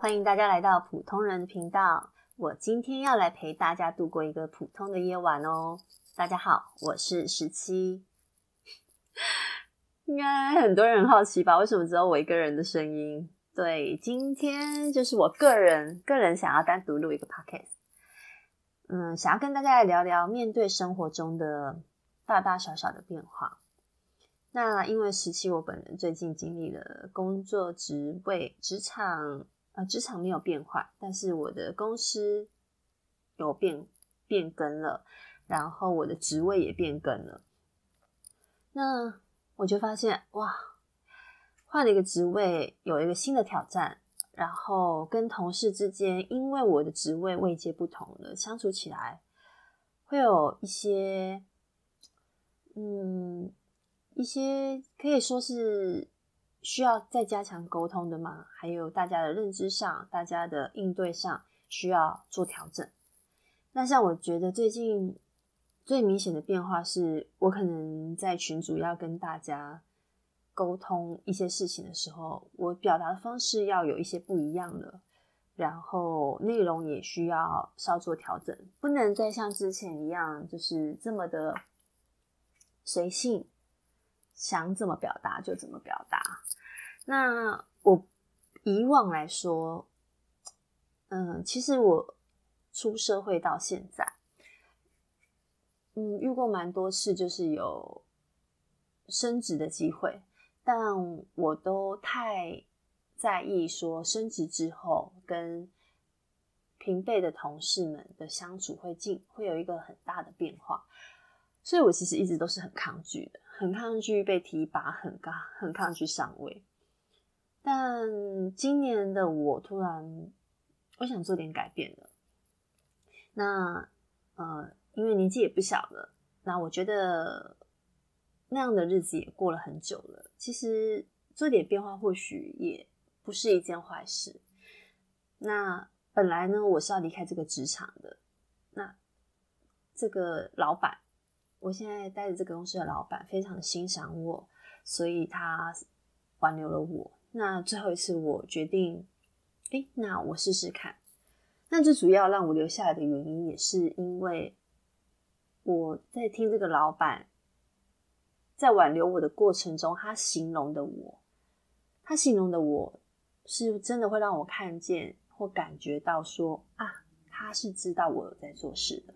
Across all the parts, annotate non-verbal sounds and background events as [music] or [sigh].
欢迎大家来到普通人的频道。我今天要来陪大家度过一个普通的夜晚哦。大家好，我是十七。[laughs] 应该很多人很好奇吧？为什么只有我一个人的声音？对，今天就是我个人个人想要单独录一个 podcast。嗯，想要跟大家来聊聊面对生活中的大大小小的变化。那因为十七我本人最近经历了工作职位、职场。呃，职场没有变坏，但是我的公司有变变更了，然后我的职位也变更了。那我就发现，哇，换了一个职位，有一个新的挑战，然后跟同事之间，因为我的职位位阶不同了，相处起来会有一些，嗯，一些可以说是。需要再加强沟通的吗？还有大家的认知上，大家的应对上需要做调整。那像我觉得最近最明显的变化是，我可能在群组要跟大家沟通一些事情的时候，我表达的方式要有一些不一样了，然后内容也需要稍作调整，不能再像之前一样，就是这么的随性。想怎么表达就怎么表达。那我以往来说，嗯，其实我出社会到现在，嗯，遇过蛮多次，就是有升职的机会，但我都太在意说升职之后跟平辈的同事们的相处会进会有一个很大的变化，所以我其实一直都是很抗拒的。很抗拒被提拔，很抗很抗拒上位。但今年的我突然，我想做点改变了。那呃，因为年纪也不小了，那我觉得那样的日子也过了很久了。其实做点变化或许也不是一件坏事。那本来呢，我是要离开这个职场的。那这个老板。我现在待的这个公司的老板非常欣赏我，所以他挽留了我。那最后一次，我决定，诶，那我试试看。那最主要让我留下来的原因，也是因为我在听这个老板在挽留我的过程中，他形容的我，他形容的我是真的会让我看见或感觉到说啊，他是知道我有在做事的，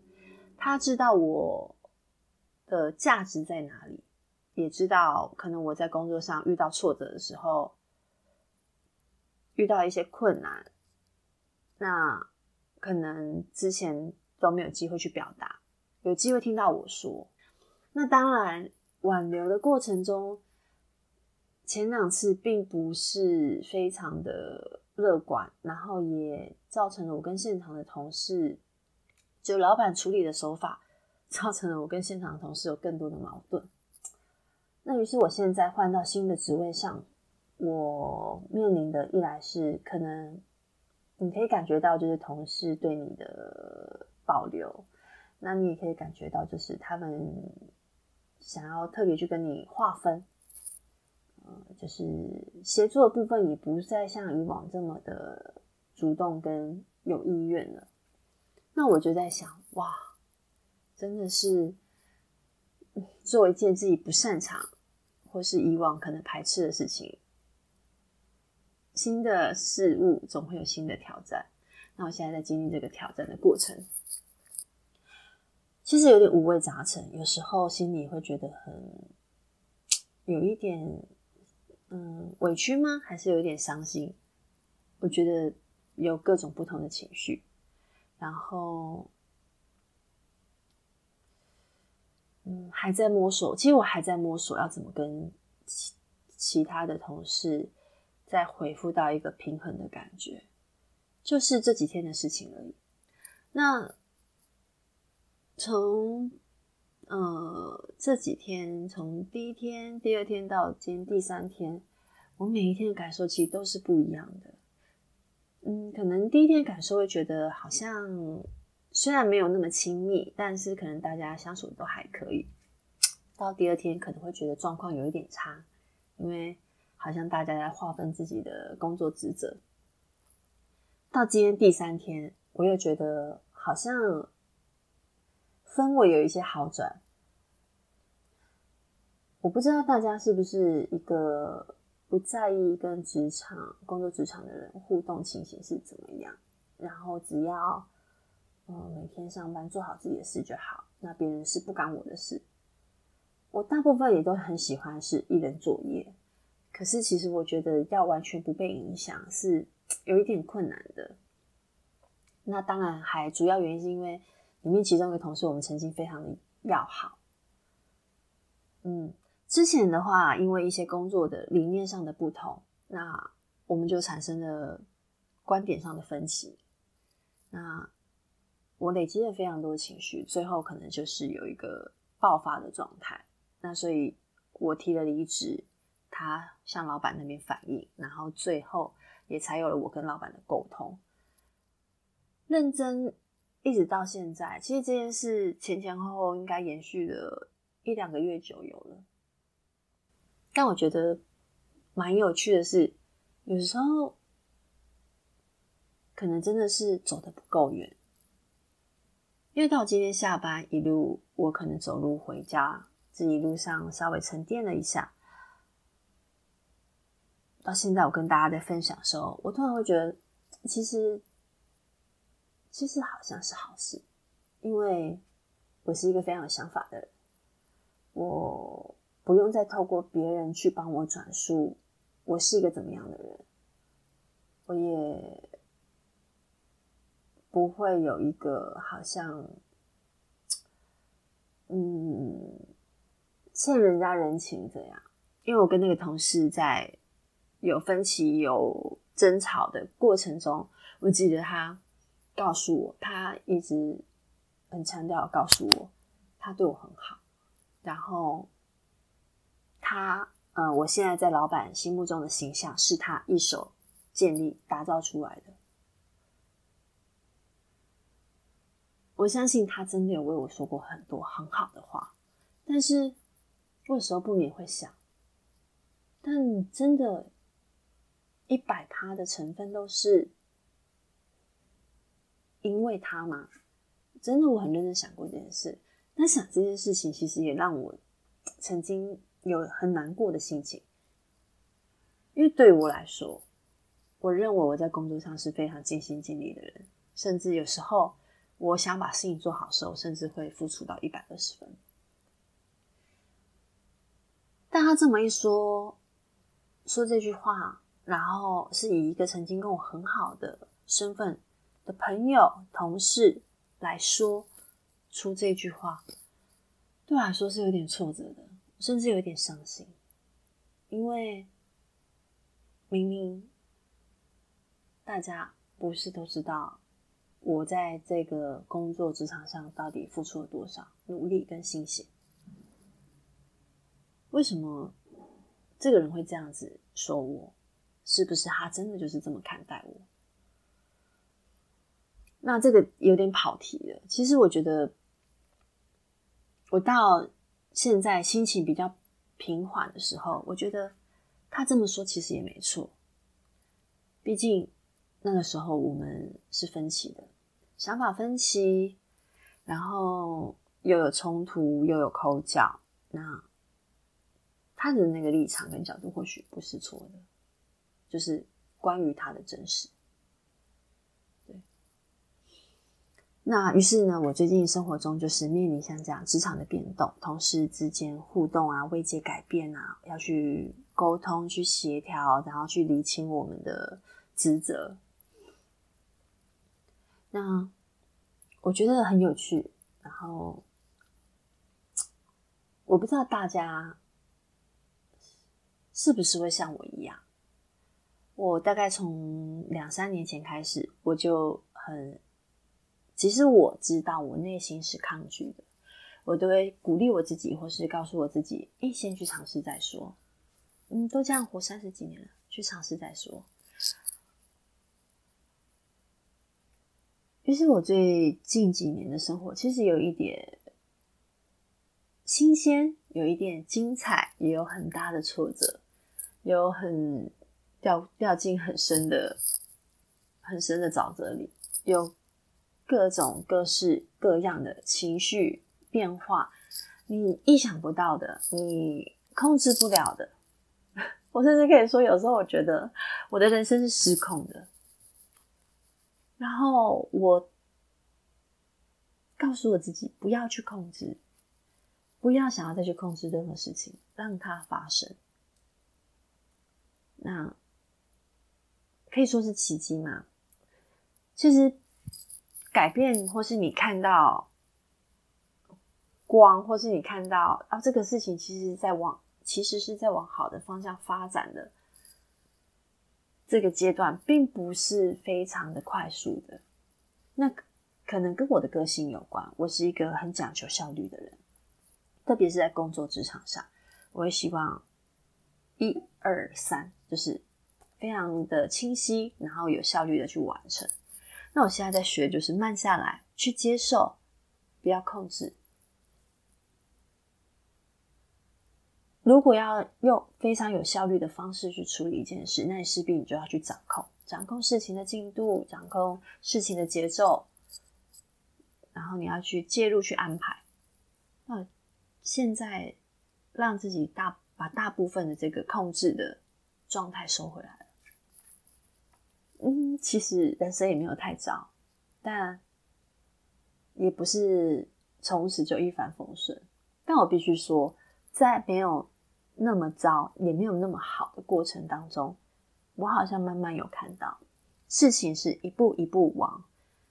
他知道我。的价值在哪里？也知道可能我在工作上遇到挫折的时候，遇到一些困难，那可能之前都没有机会去表达，有机会听到我说。那当然，挽留的过程中，前两次并不是非常的乐观，然后也造成了我跟现场的同事，就老板处理的手法。造成了我跟现场的同事有更多的矛盾。那于是我现在换到新的职位上，我面临的一来是可能你可以感觉到就是同事对你的保留，那你也可以感觉到就是他们想要特别去跟你划分，呃，就是协作的部分也不再像以往这么的主动跟有意愿了。那我就在想，哇。真的是做一件自己不擅长或是以往可能排斥的事情，新的事物总会有新的挑战。那我现在在经历这个挑战的过程，其实有点五味杂陈，有时候心里会觉得很 [tsk] 有一点嗯委屈吗？还是有一点伤心？我觉得有各种不同的情绪，然后。嗯，还在摸索。其实我还在摸索，要怎么跟其其他的同事再恢复到一个平衡的感觉，就是这几天的事情而已。那从呃这几天，从第一天、第二天到今天第三天，我每一天的感受其实都是不一样的。嗯，可能第一天感受会觉得好像。虽然没有那么亲密，但是可能大家相处都还可以。到第二天可能会觉得状况有一点差，因为好像大家在划分自己的工作职责。到今天第三天，我又觉得好像氛围有一些好转。我不知道大家是不是一个不在意跟职场工作职场的人互动情形是怎么样，然后只要嗯每天上班做好自己的事就好，那别人是不干我的事。我大部分也都很喜欢是一人作业，可是其实我觉得要完全不被影响是有一点困难的。那当然还主要原因是因为里面其中一个同事我们曾经非常的要好，嗯。之前的话，因为一些工作的理念上的不同，那我们就产生了观点上的分歧。那我累积了非常多情绪，最后可能就是有一个爆发的状态。那所以我提了离职，他向老板那边反映，然后最后也才有了我跟老板的沟通。认真一直到现在，其实这件事前前后后应该延续了一两个月就有了。但我觉得蛮有趣的是，有时候可能真的是走得不够远，因为到今天下班一路，我可能走路回家，这一路上稍微沉淀了一下，到现在我跟大家在分享的时候，我突然会觉得，其实其实好像是好事，因为我是一个非常有想法的人，我。不用再透过别人去帮我转述，我是一个怎么样的人，我也不会有一个好像，嗯，欠人家人情这样。因为我跟那个同事在有分歧、有争吵的过程中，我记得他告诉我，他一直很强调告诉我，他对我很好，然后。他，呃，我现在在老板心目中的形象是他一手建立、打造出来的。我相信他真的有为我说过很多很好的话，但是我有时候不免会想，但真的，一百趴的成分都是因为他吗？真的，我很认真想过这件事。那想这件事情，其实也让我曾经。有很难过的心情，因为对我来说，我认为我在工作上是非常尽心尽力的人，甚至有时候我想把事情做好时候，甚至会付出到一百二十分。但他这么一说，说这句话，然后是以一个曾经跟我很好的身份的朋友、同事来说出这句话，对我来说是有点挫折的。甚至有点伤心，因为明明大家不是都知道我在这个工作职场上到底付出了多少努力跟心血，为什么这个人会这样子说我？是不是他真的就是这么看待我？那这个有点跑题了。其实我觉得，我到。现在心情比较平缓的时候，我觉得他这么说其实也没错。毕竟那个时候我们是分歧的，想法分歧，然后又有冲突，又有口角。那他的那个立场跟角度或许不是错的，就是关于他的真实。那于是呢，我最近生活中就是面临像这样职场的变动，同事之间互动啊、未接改变啊，要去沟通、去协调，然后去厘清我们的职责。那我觉得很有趣，然后我不知道大家是不是会像我一样，我大概从两三年前开始，我就很。其实我知道，我内心是抗拒的，我都会鼓励我自己，或是告诉我自己：“诶，先去尝试再说。”嗯，都这样活三十几年了，去尝试再说。于是，我最近几年的生活其实有一点新鲜，有一点精彩，也有很大的挫折，有很掉掉进很深的。很深的沼泽里，有各种各式各样的情绪变化，你意想不到的，你控制不了的。[laughs] 我甚至可以说，有时候我觉得我的人生是失控的。然后我告诉我自己，不要去控制，不要想要再去控制任何事情，让它发生。那可以说是奇迹吗？其实改变，或是你看到光，或是你看到啊，这个事情其实在往，其实是在往好的方向发展的。这个阶段并不是非常的快速的，那可能跟我的个性有关。我是一个很讲求效率的人，特别是在工作职场上，我会希望一二三，就是非常的清晰，然后有效率的去完成。那我现在在学，就是慢下来，去接受，不要控制。如果要用非常有效率的方式去处理一件事，那你势必你就要去掌控，掌控事情的进度，掌控事情的节奏，然后你要去介入去安排。那现在让自己大把大部分的这个控制的状态收回来。嗯，其实人生也没有太糟，但也不是从此就一帆风顺。但我必须说，在没有那么糟，也没有那么好的过程当中，我好像慢慢有看到事情是一步一步往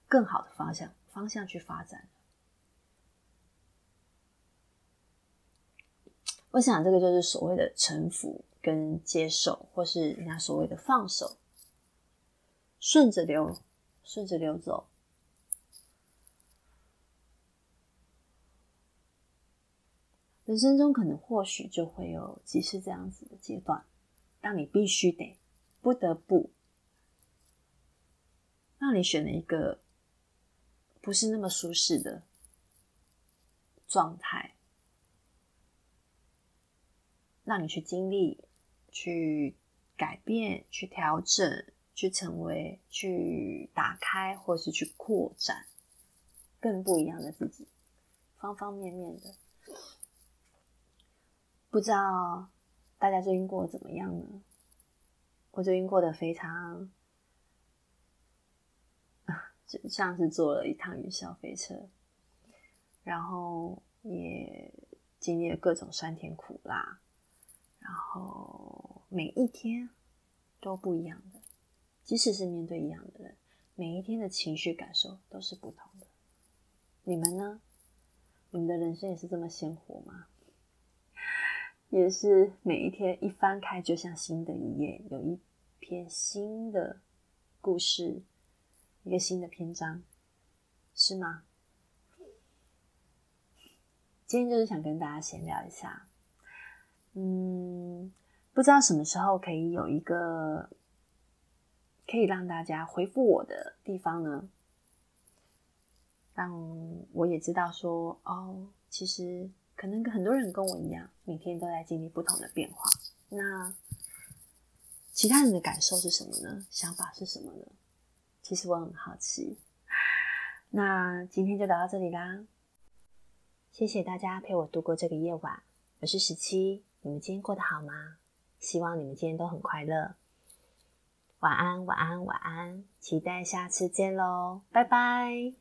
更好的方向方向去发展。我想这个就是所谓的臣服跟接受，或是人家所谓的放手，顺着流，顺着流走。人生中可能或许就会有几次这样子的阶段，让你必须得不得不，让你选了一个不是那么舒适的状态，让你去经历、去改变、去调整、去成为、去打开，或是去扩展更不一样的自己，方方面面的。不知道大家最近过得怎么样呢？我最近过得非常，就像是坐了一趟云霄飞车，然后也经历了各种酸甜苦辣，然后每一天都不一样的，即使是面对一样的人，每一天的情绪感受都是不同的。你们呢？你们的人生也是这么鲜活吗？也是每一天一翻开，就像新的一页，有一篇新的故事，一个新的篇章，是吗？今天就是想跟大家闲聊一下，嗯，不知道什么时候可以有一个可以让大家回复我的地方呢？让我也知道说，哦，其实。可能很多人跟我一样，每天都在经历不同的变化。那其他人的感受是什么呢？想法是什么呢？其实我很好奇。那今天就聊到这里啦，谢谢大家陪我度过这个夜晚。我是十七，你们今天过得好吗？希望你们今天都很快乐。晚安，晚安，晚安，期待下次见喽，拜拜。